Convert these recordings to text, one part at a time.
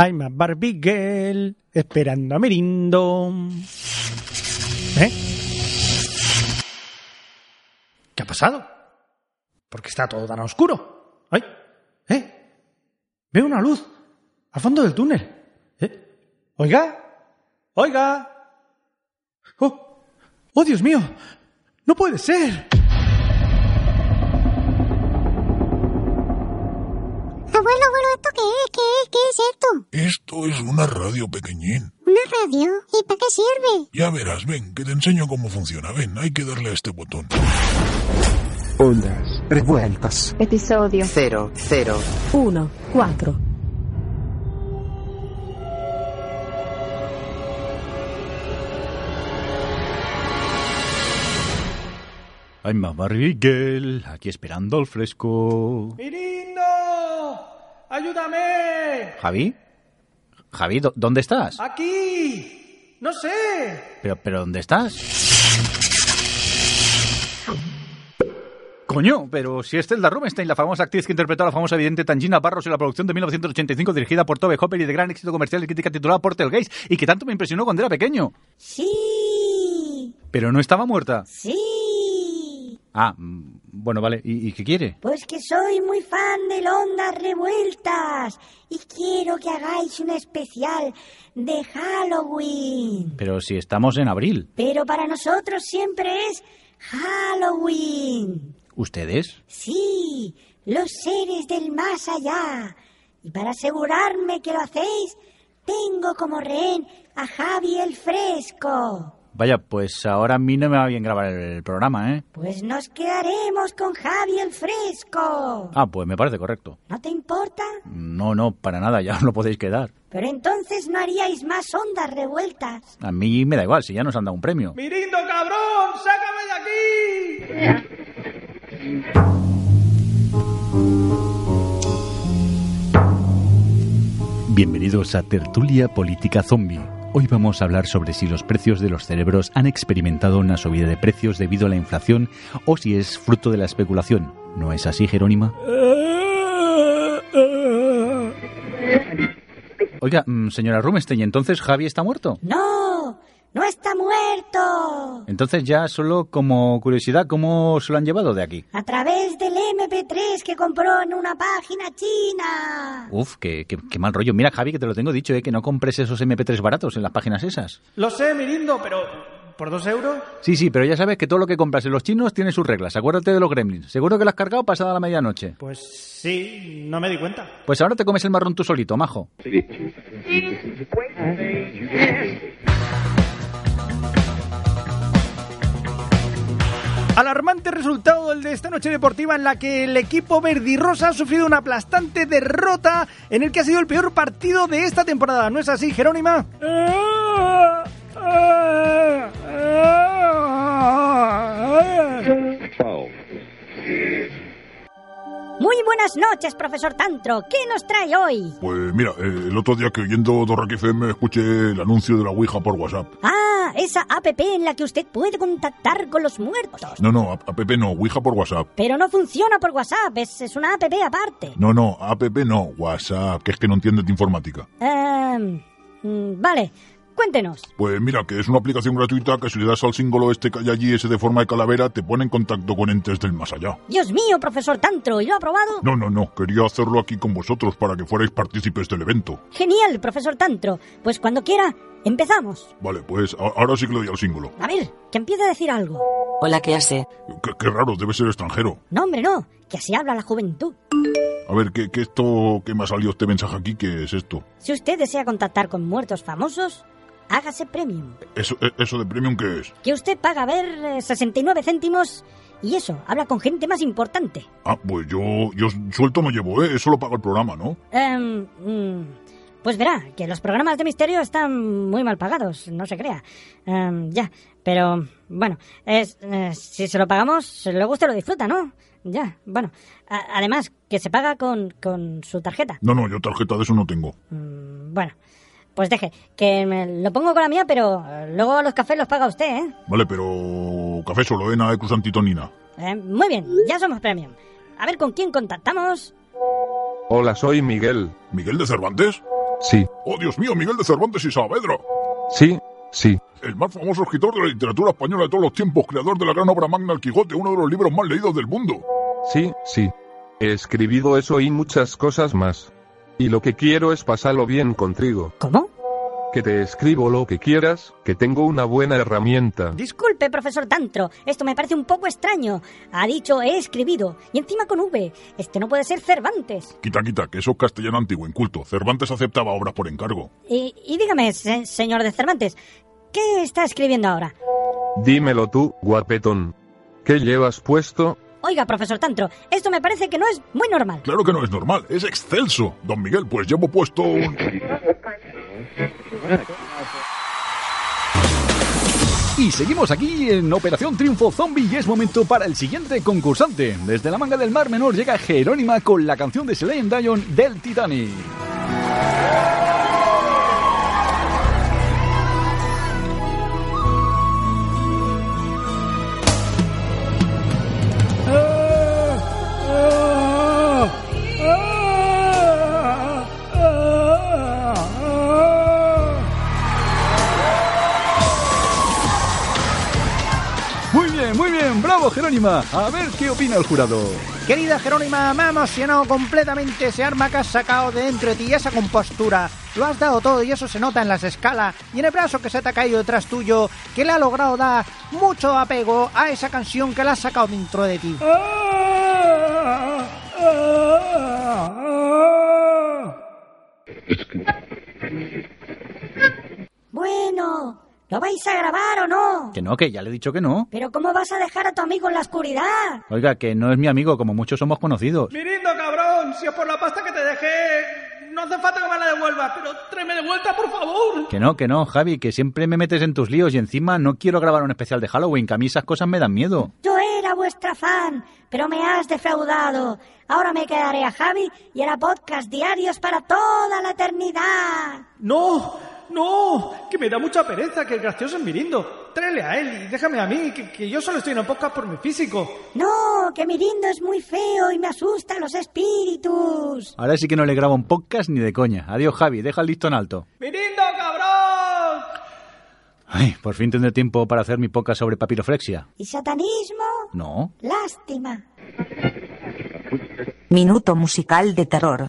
I'm a Barbie girl, esperando a Merindo. ¿Eh? ¿Qué ha pasado? ¿Por qué está todo tan oscuro? ¡Ay! ¿Eh? Veo una luz al fondo del túnel. ¿Eh? ¿Oiga? ¿Oiga? ¡Oh! ¡Oh, Dios mío! ¡No puede ser! Abuelo, abuelo, ¿esto qué es? ¿Qué es? ¿Qué es esto? Esto es una radio pequeñín. ¿Una radio? ¿Y para qué sirve? Ya verás, ven, que te enseño cómo funciona. Ven, hay que darle a este botón. Ondas revueltas. Episodio 0, 0. 1, 4. I'm a Barbie girl, aquí esperando al fresco. ¡Ayúdame! ¿Javi? Javi, ¿dó- ¿dónde estás? ¡Aquí! ¡No sé! ¿Pero, pero dónde estás? Coño, pero si es Zelda Rubinstein, la famosa actriz que interpretó a la famosa vidente Tangina Barros en la producción de 1985 dirigida por Tobe Hopper y de gran éxito comercial y crítica titulada Portelgeist y que tanto me impresionó cuando era pequeño. Sí, Pero no estaba muerta. sí. Ah, mm, bueno, vale. ¿Y, y qué quiere? Pues que soy muy fan de Ondas Revueltas y quiero que hagáis un especial de Halloween. Pero si estamos en abril. Pero para nosotros siempre es Halloween. ¿Ustedes? Sí, los seres del más allá. Y para asegurarme que lo hacéis, tengo como rehén a Javi el Fresco. Vaya, pues ahora a mí no me va bien grabar el programa, ¿eh? Pues nos quedaremos con Javi el Fresco. Ah, pues me parece correcto. ¿No te importa? No, no, para nada, ya os lo podéis quedar. Pero entonces no haríais más ondas revueltas. A mí me da igual, si ya nos han dado un premio. ¡Mirindo, cabrón! ¡Sácame de aquí! Bienvenidos a Tertulia Política Zombie. Hoy vamos a hablar sobre si los precios de los cerebros han experimentado una subida de precios debido a la inflación o si es fruto de la especulación. ¿No es así, Jerónima? Oiga, mm, señora Rumenstein, ¿entonces Javi está muerto? No, no está muerto. Entonces ya solo como curiosidad, ¿cómo se lo han llevado de aquí? A través del MP3 que compró en una página china. Uf, qué, qué- qué mal rollo. Mira, Javi, que te lo tengo dicho, ¿eh? que no compres esos MP3 baratos en las páginas esas. Lo sé, Mirindo, pero... ¿Por dos euros? Sí, sí, pero ya sabes que todo lo que compras en los chinos tiene sus reglas. Acuérdate de los gremlins. Seguro que lo has cargado pasada la medianoche. Pues sí, no me di cuenta. Pues ahora te comes el marrón tú solito, majo. Alarmante resultado el de esta noche deportiva en la que el equipo verdirrosa ha sufrido una aplastante derrota en el que ha sido el peor partido de esta temporada. ¿No es así, Jerónima? Muy buenas noches, profesor Tantro. ¿Qué nos trae hoy? Pues mira, eh, el otro día que oyendo Dorraque FM escuché el anuncio de la Ouija por WhatsApp. Ah, esa app en la que usted puede contactar con los muertos. No, no, app no, Ouija por WhatsApp. Pero no funciona por WhatsApp, es, es una app aparte. No, no, app no, WhatsApp, que es que no entiendes de informática. Mm, vale, cuéntenos. Pues mira, que es una aplicación gratuita que si le das al símbolo este que hay allí, ese de forma de calavera, te pone en contacto con entes del más allá. Dios mío, profesor Tantro, ¿y lo ha probado? No, no, no, quería hacerlo aquí con vosotros para que fuerais partícipes del evento. Genial, profesor Tantro. Pues cuando quiera, empezamos. Vale, pues ahora sí que le doy al símbolo. A ver, que empiece a decir algo. Hola, ¿qué hace? Qué, qué raro, debe ser extranjero. No, hombre, no, que así habla la juventud. A ver, ¿qué, qué esto que me ha salido este mensaje aquí? ¿Qué es esto? Si usted desea contactar con muertos famosos, hágase premium. ¿Eso, e- eso de premium qué es? Que usted paga a ver eh, 69 céntimos y eso, habla con gente más importante. Ah, pues yo, yo suelto no llevo, ¿eh? Eso lo paga el programa, ¿no? Mm, pues verá, que los programas de misterio están muy mal pagados, no se crea. Em, ya, pero bueno, es, eh, si se lo pagamos, luego usted lo disfruta, ¿no? Ya, bueno. A- además, que se paga con, con su tarjeta. No, no, yo tarjeta de eso no tengo. Mm, bueno, pues deje, que me lo pongo con la mía, pero eh, luego los cafés los paga usted, ¿eh? Vale, pero café solo, ¿eh? Nada de. Eh, Muy bien, ya somos premium. A ver con quién contactamos. Hola, soy Miguel. ¿Miguel de Cervantes? sí, Oh, Dios mío, Miguel de Cervantes y Saavedra. sí, sí. El más famoso escritor de la literatura española de todos los tiempos, creador de la gran obra magna El Quijote, uno de los libros más leídos del mundo. Sí, sí. He escribido eso y muchas cosas más. Y lo que quiero es pasarlo bien contigo. ¿Cómo? Que te escribo lo que quieras, que tengo una buena herramienta. Disculpe, profesor Tantro, esto me parece un poco extraño. Ha dicho he escribido, y encima con V. Este no puede ser Cervantes. Quita, quita, que eso es castellano antiguo, inculto. Cervantes aceptaba obras por encargo. Y, y dígame, se- señor de Cervantes, ¿qué está escribiendo ahora? Dímelo tú, guapetón. ¿Qué llevas puesto? Oiga, profesor Tantro, esto me parece que no es muy normal. Claro que no es normal, es excelso. Don Miguel, pues llevo puesto un... Y seguimos aquí en Operación Triunfo Zombie y es momento para el siguiente concursante. Desde la manga del Mar Menor llega Jerónima con la canción de Celine Dion del Titanic. Jerónima. A ver qué opina el jurado. Querida Jerónima, me ha emocionado completamente ese arma que has sacado de dentro de ti, esa compostura. Lo has dado todo y eso se nota en las escalas y en el brazo que se te ha caído detrás tuyo, que le ha logrado dar mucho apego a esa canción que la has sacado dentro de ti. Bueno, ¿lo vais a grabar o no? Que no, que ya le he dicho que no. Pero ¿cómo vas a dejar a tu amigo en la oscuridad? Oiga, que no es mi amigo, como muchos somos conocidos. Mirindo, cabrón, si es por la pasta que te dejé, no hace falta que me la devuelvas, pero tráeme de vuelta, por favor. Que no, que no, Javi, que siempre me metes en tus líos y encima no quiero grabar un especial de Halloween, que a mí esas cosas me dan miedo. Yo era vuestra fan, pero me has defraudado. Ahora me quedaré a Javi y hará podcast diarios para toda la eternidad. No, no, que me da mucha pereza, que el gracioso es Mirindo. Tráele a él y déjame a mí, que, que yo solo estoy en el podcast por mi físico. No, que mi lindo es muy feo y me asustan los espíritus. Ahora sí que no le grabo un podcast ni de coña. Adiós, Javi, deja el listón alto. ¡Mirindo, cabrón! Ay, por fin tendré tiempo para hacer mi podcast sobre papiroflexia. ¿Y satanismo? No. Lástima. Minuto musical de terror.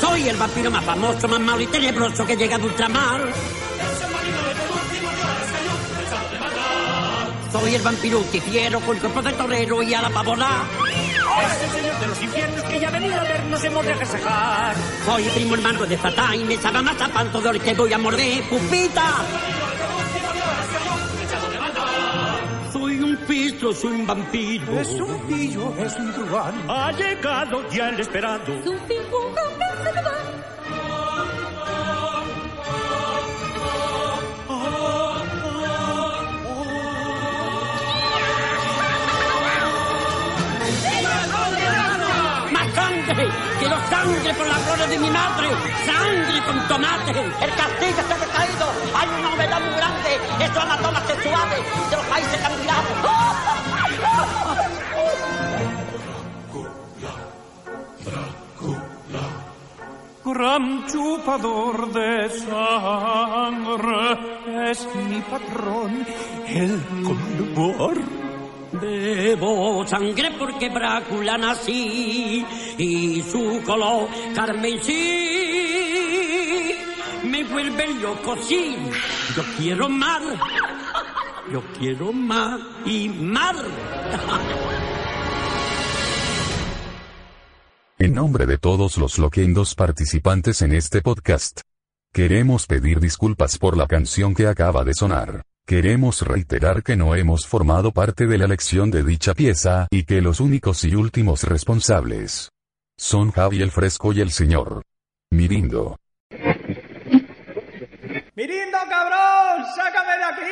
Soy el vampiro más famoso, más malo y tenebroso que llega de ultramar. Soy el vampiro fiero con cuerpo de torero y a la pavona. Es el señor de los infiernos que ya ha venido a vernos hemos de festejar. Soy primo hermano de Satán y me sabe más a panto de hoy te voy a morder, pupita. Soy un pistro, soy un vampiro. Es un pillo, es un truán. Ha llegado ya el esperado. ¡Más sangre! ¡Quiero sangre por las flores de mi madre! ¡Sangre con tomate! ¡El castigo está decaído! ¡Hay una novedad muy grande! ¡Esto es anatomas sexuales de los países candidatos! Gran chupador de sangre es mi patrón, el colbor. Bebo sangre porque Brácula nací y su color carmesí me vuelve loco, sí. Yo quiero mar, yo quiero mar y mar. En nombre de todos los loquendos participantes en este podcast, queremos pedir disculpas por la canción que acaba de sonar. Queremos reiterar que no hemos formado parte de la elección de dicha pieza y que los únicos y últimos responsables son Javi el Fresco y el señor Mirindo. ¡Mirindo, cabrón! ¡Sácame de aquí!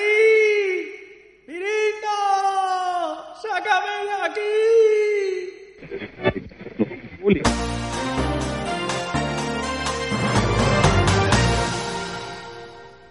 ¡Mirindo! ¡Sácame de aquí!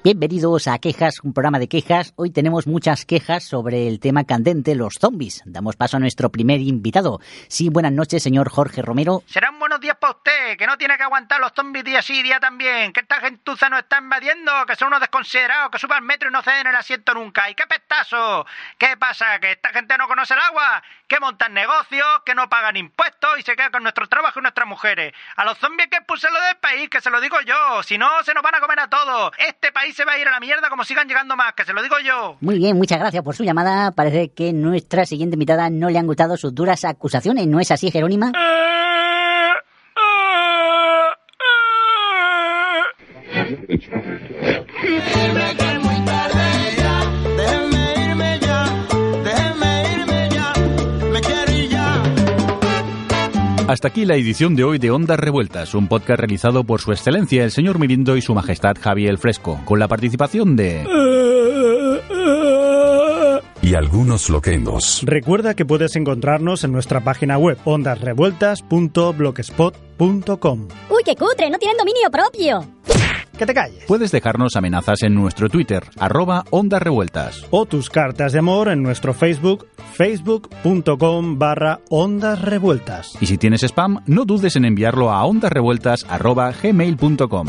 Bienvenidos a Quejas, un programa de quejas. Hoy tenemos muchas quejas sobre el tema candente, los zombies. Damos paso a nuestro primer invitado. Sí, buenas noches, señor Jorge Romero. Serán buenos días para usted, que no tiene que aguantar los zombies día sí, día también. Que esta gentuza nos está invadiendo, que son unos desconsiderados, que suben al metro y no ceden el asiento nunca. ¡Y qué pestazo! ¿Qué pasa? ¿Que esta gente no conoce el agua? ¿Que montan negocios? ¿Que no pagan impuestos? Y se quedan con nuestro trabajo y nuestras mujeres. A los zombies hay que expulsarlo del país, que se lo digo yo. Si no, se nos van a comer a todos. Este país se va a ir a la mierda como sigan llegando más, que se lo digo yo. Muy bien, muchas gracias por su llamada. Parece que nuestra siguiente invitada no le han gustado sus duras acusaciones. ¿No es así, Jerónima? Déjenme Hasta aquí la edición de hoy de Ondas Revueltas, un podcast realizado por su excelencia el señor Mirindo y su majestad Javier el Fresco, con la participación de... Y algunos loquendos. Recuerda que puedes encontrarnos en nuestra página web ondasrevueltas.blogspot.com. ¡Uy, qué cutre! ¡No tienen dominio propio! Que te calles. Puedes dejarnos amenazas en nuestro Twitter, arroba Ondas Revueltas. O tus cartas de amor en nuestro Facebook, facebook.com barra ondas revueltas. Y si tienes spam, no dudes en enviarlo a ondasrevueltas arroba gmail.com.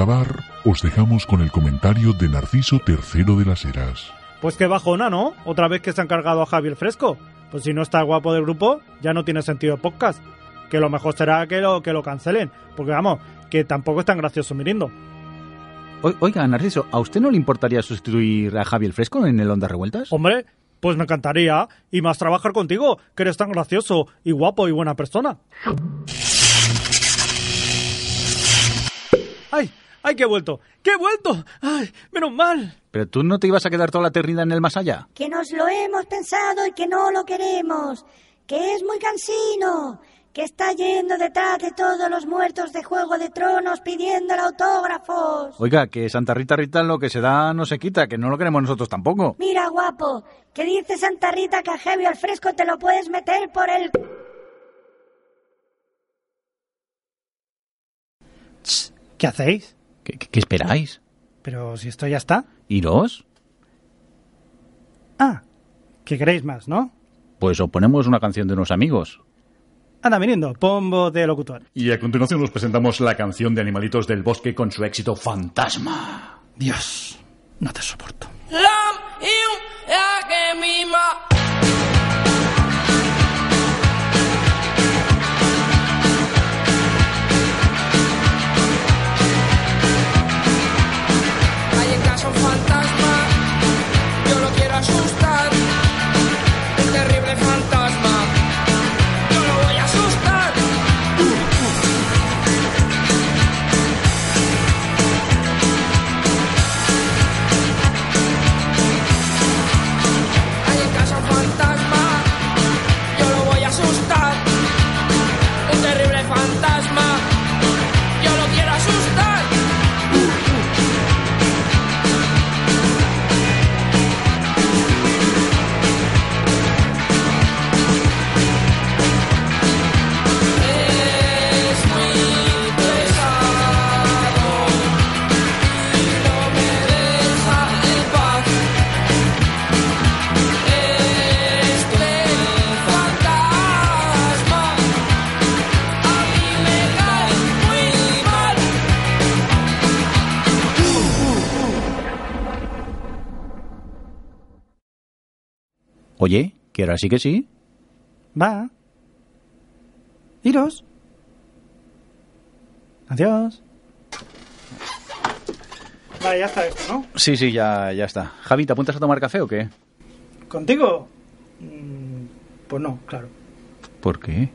acabar, os dejamos con el comentario de Narciso III de las Heras. Pues qué bajona, ¿no? Otra vez que se han cargado a Javier Fresco. Pues si no está el guapo del grupo, ya no tiene sentido el podcast. Que lo mejor será que lo, que lo cancelen. Porque vamos, que tampoco es tan gracioso Mirindo. O- Oiga, Narciso, ¿a usted no le importaría sustituir a Javier Fresco en el Ondas Revueltas? Hombre, pues me encantaría. Y más trabajar contigo, que eres tan gracioso y guapo y buena persona. ¡Ay! ¡Ay, que he vuelto! ¡Que he vuelto! ¡Ay! ¡Menos mal! ¿Pero tú no te ibas a quedar toda la eternidad en el más allá? Que nos lo hemos pensado y que no lo queremos. Que es muy cansino. Que está yendo detrás de todos los muertos de Juego de Tronos pidiéndole autógrafos. Oiga, que Santa Rita Rita lo que se da no se quita, que no lo queremos nosotros tampoco. Mira, guapo, que dice Santa Rita que a Heavy al fresco te lo puedes meter por el... ¿Qué hacéis? ¿Qué, qué- qué esperáis? Pero si esto ya está. ¿Iros? Ah, que queréis más, ¿no? Pues os ponemos una canción de unos amigos. Anda viniendo, pombo de locutor. Y a continuación nos presentamos la canción de Animalitos del Bosque con su éxito Fantasma. Dios, no te soporto. Lam, iu, ya que mima. Oye, que ahora sí que sí. Va. Iros. Adiós. Vale, ya está esto, ¿no? Sí, sí, ya, ya está. Javi, ¿te apuntas a tomar café o qué? ¿Contigo? Mm, Pues no, claro. ¿Por qué?